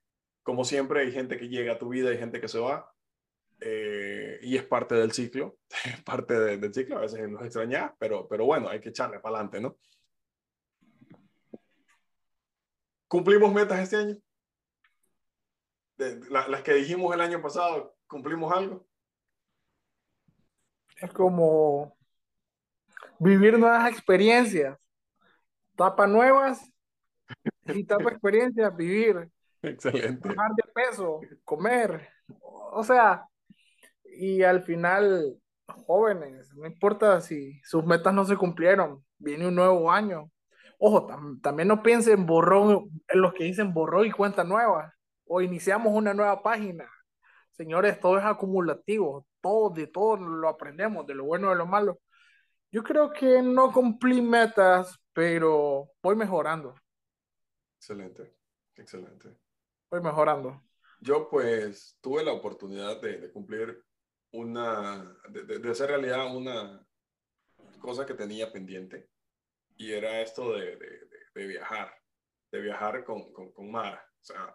Como siempre, hay gente que llega a tu vida, hay gente que se va, eh, y es parte del ciclo, [laughs] parte del ciclo, a veces nos extraña, pero, pero bueno, hay que echarle para adelante, ¿no? ¿Cumplimos metas este año? las que dijimos el año pasado, ¿cumplimos algo? Es como vivir nuevas experiencias, tapas nuevas y tapa experiencias, vivir. Excelente. Bajar de peso, comer. O sea, y al final, jóvenes, no importa si sus metas no se cumplieron, viene un nuevo año. Ojo, también no piensen en borrón, en los que dicen borrón y cuenta nueva o iniciamos una nueva página. Señores, todo es acumulativo, todo de todo lo aprendemos, de lo bueno de lo malo. Yo creo que no cumplí metas, pero voy mejorando. Excelente, excelente. Voy mejorando. Yo pues tuve la oportunidad de, cumplir una, de, hacer realidad una cosa que tenía pendiente y era esto de, viajar, de viajar con, con, Mara. O sea,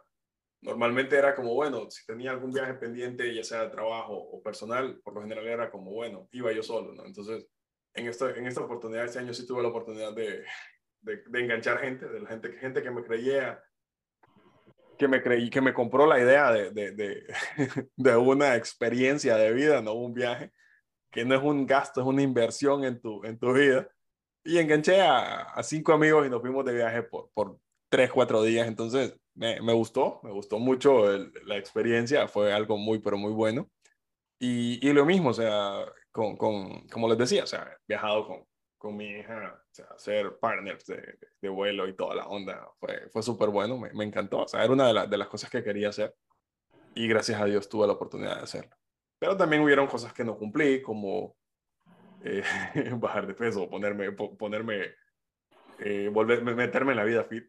normalmente era como, bueno, si tenía algún viaje pendiente, ya sea de trabajo o personal, por lo general era como, bueno, iba yo solo. Entonces, en esta, en esta oportunidad, este año sí tuve la oportunidad de, de, enganchar gente, de la gente, gente que me creía, que me creí, que me compró la idea de, de, [laughs] de, una experiencia de vida, no un viaje, que no es un gasto, es una inversión en tu, en tu vida. Y enganché a, a cinco amigos y nos fuimos de viaje por, por tres, cuatro días. Entonces, me, me gustó, me gustó mucho la experiencia, fue algo muy, pero muy bueno. Y, y lo mismo, o sea, con, con, como les decía, o sea, he viajado con, con mi hija, o sea, ser partners de, de, vuelo y toda la onda, fue, fue súper bueno, me, me, encantó, o sea, era una de, de las cosas que quería hacer y gracias a Dios tuve la oportunidad de hacerlo. Pero también hubieron cosas que no cumplí, como eh, [laughs] bajar de peso, ponerme, ponerme, eh, volver, meterme en la vida fit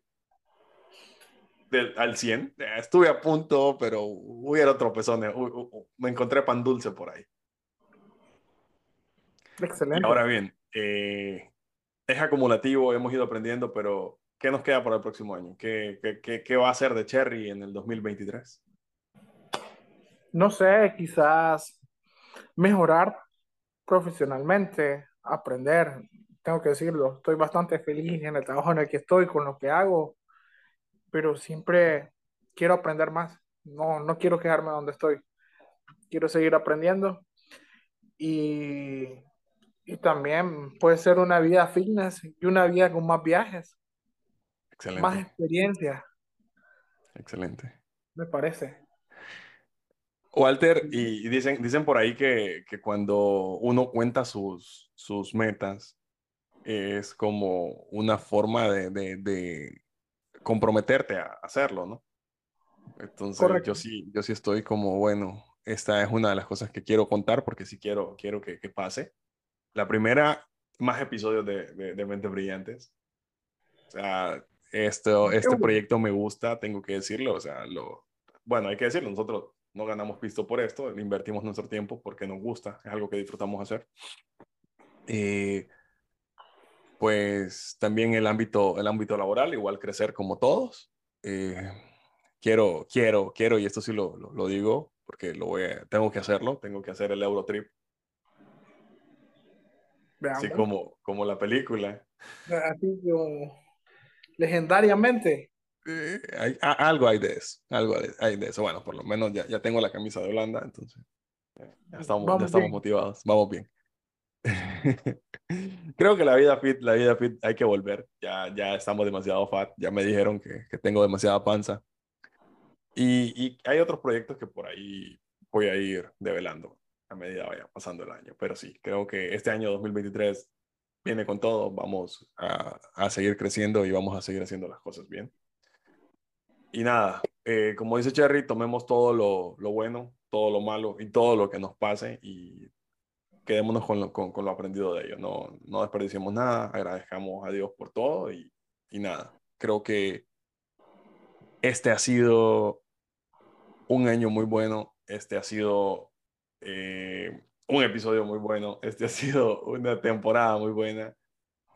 al 100. Estuve a punto, pero hubiera tropezones. Me encontré pan dulce por ahí. Excelente. ahora bien, eh, es acumulativo, hemos ido aprendiendo, pero ¿qué nos queda para el próximo año? ¿Qué, qué, qué va a ser de Cherry en el 2023? No sé, quizás mejorar profesionalmente, aprender. Tengo que decirlo, estoy bastante feliz en el trabajo en el que estoy, con lo que hago pero siempre quiero aprender más. No, no quiero quedarme donde estoy. Quiero seguir aprendiendo. Y, y también puede ser una vida fitness y una vida con más viajes. Excelente. Más experiencia. Excelente. Me parece. Walter, y dicen, dicen por ahí que, que cuando uno cuenta sus, sus metas, es como una forma de, de, de, comprometerte a hacerlo, ¿no? Entonces yo sí, yo sí estoy como, bueno, esta es una de las cosas que quiero contar porque sí quiero, quiero que, que pase. La primera, más episodios de, de, de Mentes Brillantes. O sea, esto, este proyecto me gusta, tengo que decirlo. O sea, lo, bueno, hay que decirlo, nosotros no ganamos pisto por esto, invertimos nuestro tiempo porque nos gusta, es algo que disfrutamos hacer. Eh, pues también el ámbito, el ámbito laboral, igual crecer como todos. Eh, quiero, quiero, quiero, y esto sí lo, lo, digo porque lo voy tengo que hacerlo, tengo que hacer el Eurotrip. Así como, como la película. Así como legendariamente. Eh, hay, algo hay de eso, algo hay de eso. Bueno, por lo menos ya, ya tengo la camisa de Holanda, entonces ya estamos, ya estamos motivados, vamos bien. [laughs] Creo que la vida fit, la vida fit hay que volver. Ya, ya estamos demasiado fat. Ya me dijeron que, que tengo demasiada panza. Y, y, hay otros proyectos que por ahí voy a ir develando a medida vaya pasando el año. Pero sí, creo que este año 2023 viene con todo. Vamos a, a seguir creciendo y vamos a seguir haciendo las cosas bien. Y nada, eh, como dice Cherry, tomemos todo lo, lo, bueno, todo lo malo y todo lo que nos pase y quedémonos con lo, con, con lo aprendido de ello. No, no desperdiciemos nada, agradezcamos a Dios por todo y, y nada. Creo que este ha sido un año muy bueno, este ha sido eh, un episodio muy bueno, este ha sido una temporada muy buena.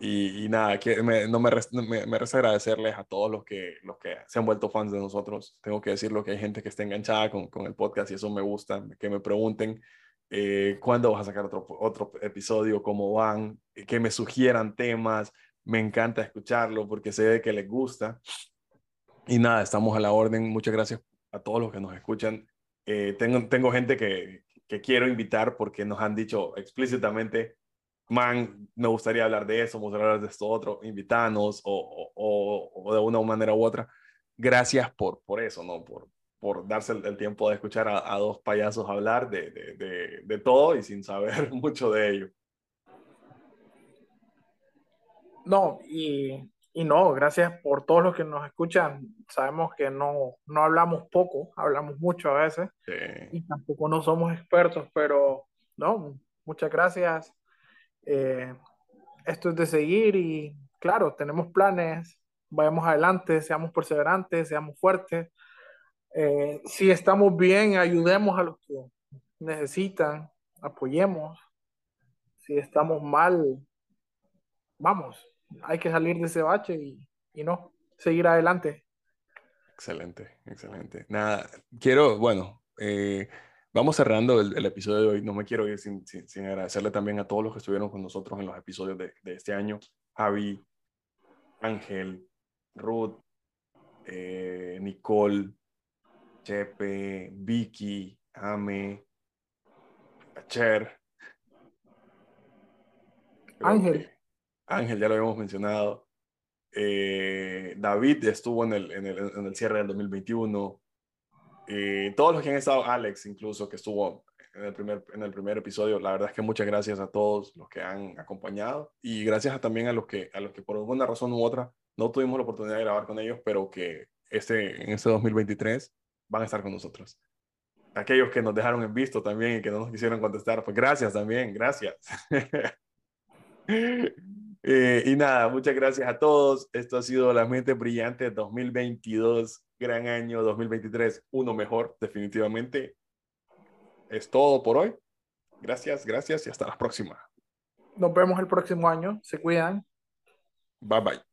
Y, y nada, que me, no me, me, me, resta agradecerles a todos los que, los que se han vuelto fans de nosotros. Tengo que decirlo que hay gente que está enganchada con, con el podcast y eso me gusta, que me pregunten eh, cuándo vas a sacar otro, otro episodio, cómo van, que me sugieran temas. Me encanta escucharlo porque sé que les gusta. Y nada, estamos a la orden. Muchas gracias a todos los que nos escuchan. Eh, tengo, tengo gente que, que quiero invitar porque nos han dicho explícitamente, man, me gustaría hablar de eso, me gustaría hablar de esto otro, invítanos o, o, o, de una manera u otra. Gracias por, por eso, ¿no? Por, por darse el, tiempo de escuchar a, a, dos payasos hablar de, de, de, de todo y sin saber [laughs] mucho de ello. No, y y no, gracias por todos los que nos escuchan. Sabemos que no, no hablamos poco, hablamos mucho a veces sí. y tampoco no somos expertos, pero no, muchas gracias. Eh, esto es de seguir y claro, tenemos planes, vayamos adelante, seamos perseverantes, seamos fuertes. Eh, si estamos bien, ayudemos a los que necesitan, apoyemos. Si estamos mal, vamos, hay que salir de ese bache y, y no, seguir adelante. Excelente, excelente. Nada, quiero, bueno, eh, vamos cerrando el, el, episodio de hoy. No me quiero ir sin, sin, sin, agradecerle también a todos los que estuvieron con nosotros en los episodios de, de este año. Javi, Ángel, Ruth, eh, Nicole, Chepe, Vicky, Ame, Cher. Ángel. Ángel ya lo habíamos mencionado. Eh, David estuvo en el, en, el, en el, cierre del 2021. Eh, todos los que han estado, Alex incluso, que estuvo en el, primer, en el primer episodio, la verdad es que muchas gracias a todos los que han acompañado y gracias a, también a los, que, a los que por alguna razón u otra no tuvimos la oportunidad de grabar con ellos, pero que este, en este 2023 van a estar con nosotros. Aquellos que nos dejaron en visto también y que no nos quisieron contestar, pues gracias también, gracias. [laughs] Eh, y nada, muchas gracias a todos. Esto ha sido La Mente Brillante 2022, gran año 2023, uno mejor, definitivamente. Es todo por hoy. Gracias, gracias y hasta la próxima. Nos vemos el próximo año. Se cuidan. Bye bye.